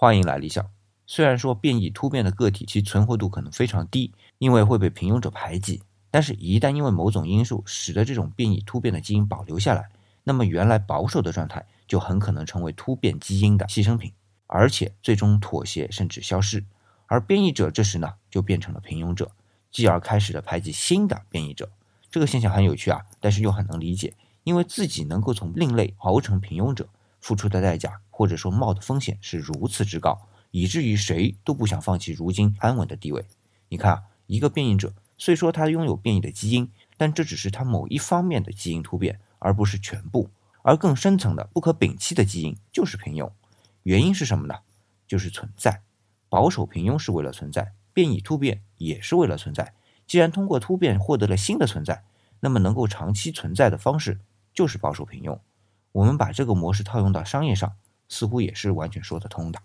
欢迎来理想，虽然说变异突变的个体其存活度可能非常低，因为会被平庸者排挤，但是，一旦因为某种因素使得这种变异突变的基因保留下来，那么原来保守的状态就很可能成为突变基因的牺牲品，而且最终妥协甚至消失。而变异者这时呢，就变成了平庸者，继而开始了排挤新的变异者。这个现象很有趣啊，但是又很能理解，因为自己能够从另类熬成平庸者，付出的代价或者说冒的风险是如此之高，以至于谁都不想放弃如今安稳的地位。你看啊，一个变异者虽说他拥有变异的基因，但这只是他某一方面的基因突变，而不是全部。而更深层的不可摒弃的基因就是平庸。原因是什么呢？就是存在。保守平庸是为了存在，变异突变也是为了存在。既然通过突变获得了新的存在，那么能够长期存在的方式就是保守平庸。我们把这个模式套用到商业上，似乎也是完全说得通的。